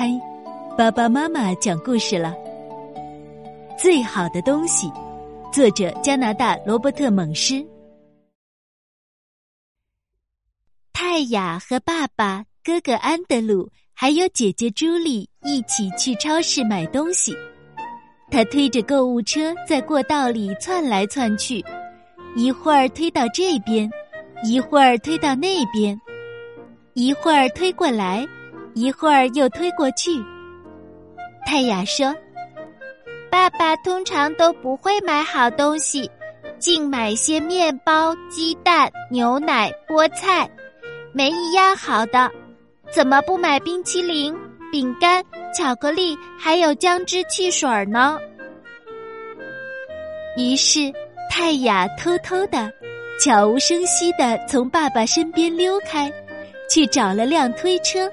嗨，爸爸妈妈讲故事了。最好的东西，作者加拿大罗伯特·蒙施。泰雅和爸爸、哥哥安德鲁还有姐姐朱莉一起去超市买东西。他推着购物车在过道里窜来窜去，一会儿推到这边，一会儿推到那边，一会儿推过来。一会儿又推过去。泰雅说：“爸爸通常都不会买好东西，净买些面包、鸡蛋、牛奶、菠菜，没一样好的。怎么不买冰淇淋、饼干、巧克力，还有姜汁汽水呢？”于是泰雅偷偷的、悄无声息的从爸爸身边溜开，去找了辆推车。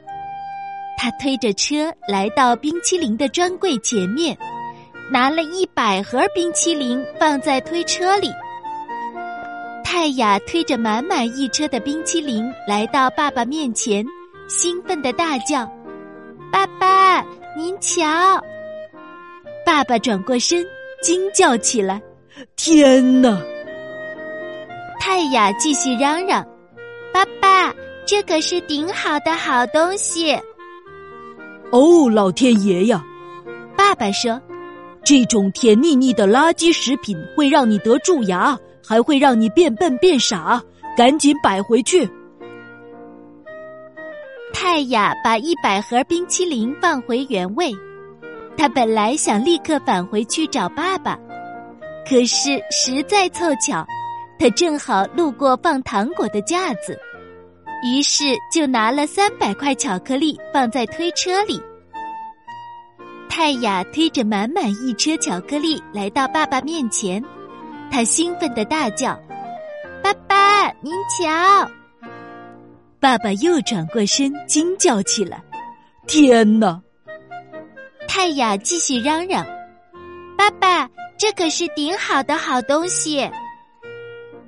他推着车来到冰淇淋的专柜前面，拿了一百盒冰淇淋放在推车里。泰雅推着满满一车的冰淇淋来到爸爸面前，兴奋的大叫：“爸爸，您瞧！”爸爸转过身，惊叫起来：“天哪！”泰雅继续嚷嚷：“爸爸，这可是顶好的好东西！”哦，老天爷呀！爸爸说：“这种甜腻腻的垃圾食品会让你得蛀牙，还会让你变笨变傻，赶紧摆回去。”泰雅把一百盒冰淇淋放回原位。他本来想立刻返回去找爸爸，可是实在凑巧，他正好路过放糖果的架子。于是就拿了三百块巧克力放在推车里。泰雅推着满满一车巧克力来到爸爸面前，他兴奋的大叫：“爸爸，您瞧！”爸爸又转过身惊叫起来：“天哪！”泰雅继续嚷嚷：“爸爸，这可是顶好的好东西！”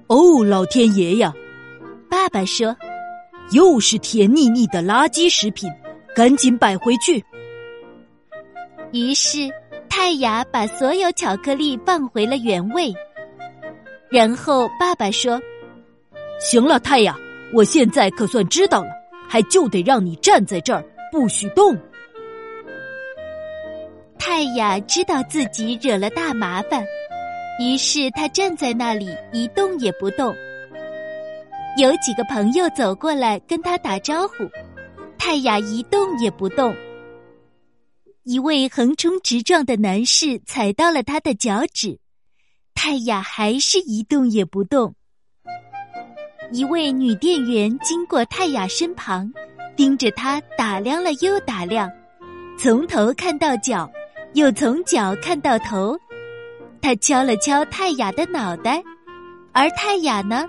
哦，老天爷呀！爸爸说。又是甜腻腻的垃圾食品，赶紧摆回去。于是泰雅把所有巧克力放回了原位。然后爸爸说：“行了，泰雅，我现在可算知道了，还就得让你站在这儿，不许动。”泰雅知道自己惹了大麻烦，于是他站在那里一动也不动。有几个朋友走过来跟他打招呼，泰雅一动也不动。一位横冲直撞的男士踩到了他的脚趾，泰雅还是一动也不动。一位女店员经过泰雅身旁，盯着他打量了又打量，从头看到脚，又从脚看到头。他敲了敲泰雅的脑袋，而泰雅呢？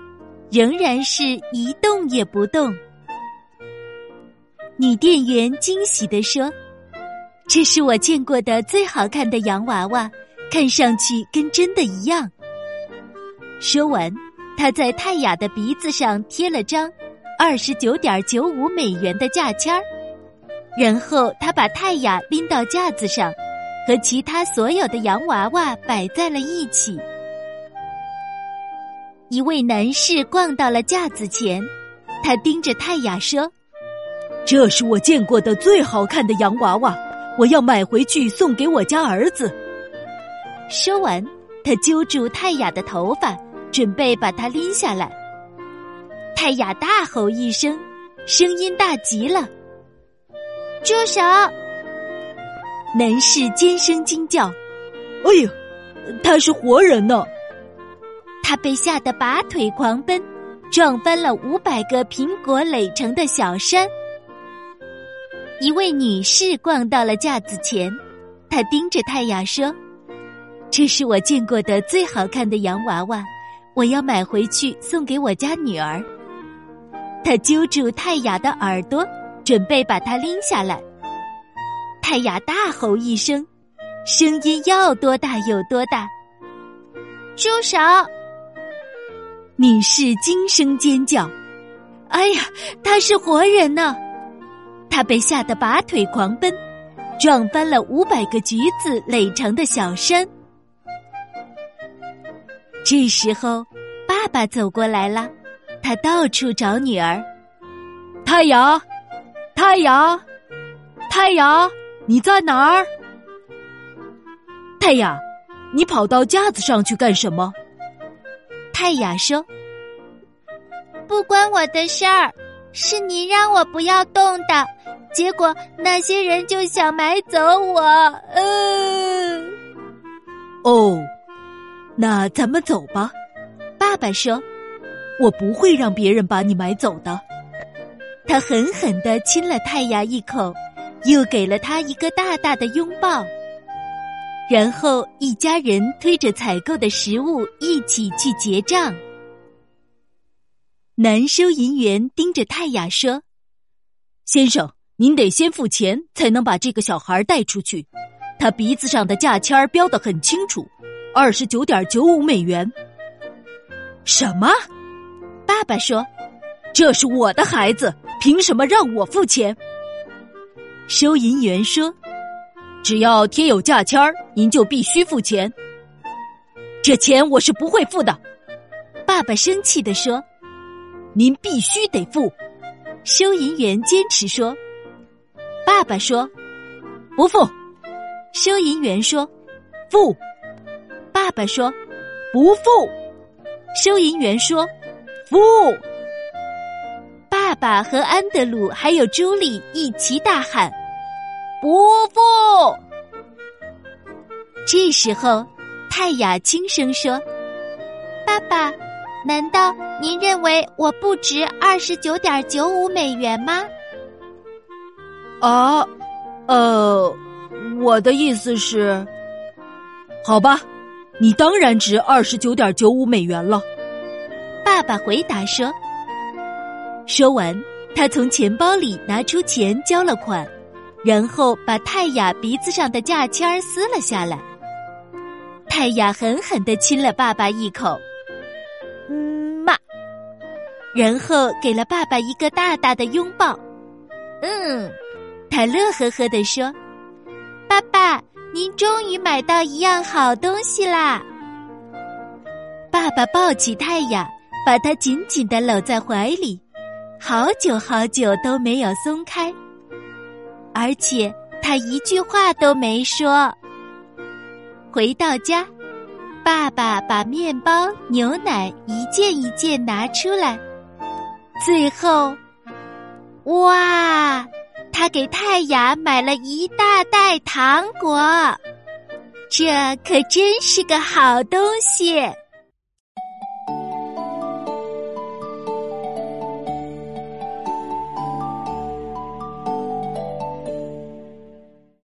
仍然是一动也不动。女店员惊喜地说：“这是我见过的最好看的洋娃娃，看上去跟真的一样。”说完，她在泰雅的鼻子上贴了张二十九点九五美元的价签儿，然后她把泰雅拎到架子上，和其他所有的洋娃娃摆在了一起。一位男士逛到了架子前，他盯着泰雅说：“这是我见过的最好看的洋娃娃，我要买回去送给我家儿子。”说完，他揪住泰雅的头发，准备把她拎下来。泰雅大吼一声，声音大极了：“住手！”男士尖声惊叫：“哎呀，他是活人呢！”他被吓得拔腿狂奔，撞翻了五百个苹果垒成的小山。一位女士逛到了架子前，她盯着泰雅说：“这是我见过的最好看的洋娃娃，我要买回去送给我家女儿。”她揪住泰雅的耳朵，准备把她拎下来。泰雅大吼一声，声音要多大有多大：“住手！”女士惊声尖叫：“哎呀，他是活人呢！”他被吓得拔腿狂奔，撞翻了五百个橘子垒成的小山。这时候，爸爸走过来了，他到处找女儿。太阳，太阳，太阳，你在哪儿？太阳，你跑到架子上去干什么？太阳说：“不关我的事儿，是你让我不要动的，结果那些人就想买走我。”嗯。哦，那咱们走吧。爸爸说：“我不会让别人把你买走的。”他狠狠的亲了泰雅一口，又给了他一个大大的拥抱。然后一家人推着采购的食物一起去结账。男收银员盯着泰雅说：“先生，您得先付钱才能把这个小孩带出去。他鼻子上的价签标的很清楚，二十九点九五美元。”什么？爸爸说：“这是我的孩子。”凭什么让我付钱？收银员说：“只要贴有价签儿，您就必须付钱。这钱我是不会付的。”爸爸生气的说：“您必须得付。”收银员坚持说：“爸爸说不付。”收银员说：“付。”爸爸说：“不付。”收银员说：“付。”爸爸和安德鲁还有朱莉一起大喊：“不付！”这时候，泰雅轻声说：“爸爸，难道您认为我不值二十九点九五美元吗？”啊，呃，我的意思是，好吧，你当然值二十九点九五美元了。”爸爸回答说。说完，他从钱包里拿出钱交了款，然后把泰雅鼻子上的价签撕了下来。泰雅狠狠的亲了爸爸一口，嗯嘛，然后给了爸爸一个大大的拥抱。嗯，他乐呵呵的说：“爸爸，您终于买到一样好东西啦！”爸爸抱起泰雅，把他紧紧的搂在怀里。好久好久都没有松开，而且他一句话都没说。回到家，爸爸把面包、牛奶一件一件拿出来，最后，哇，他给泰雅买了一大袋糖果，这可真是个好东西。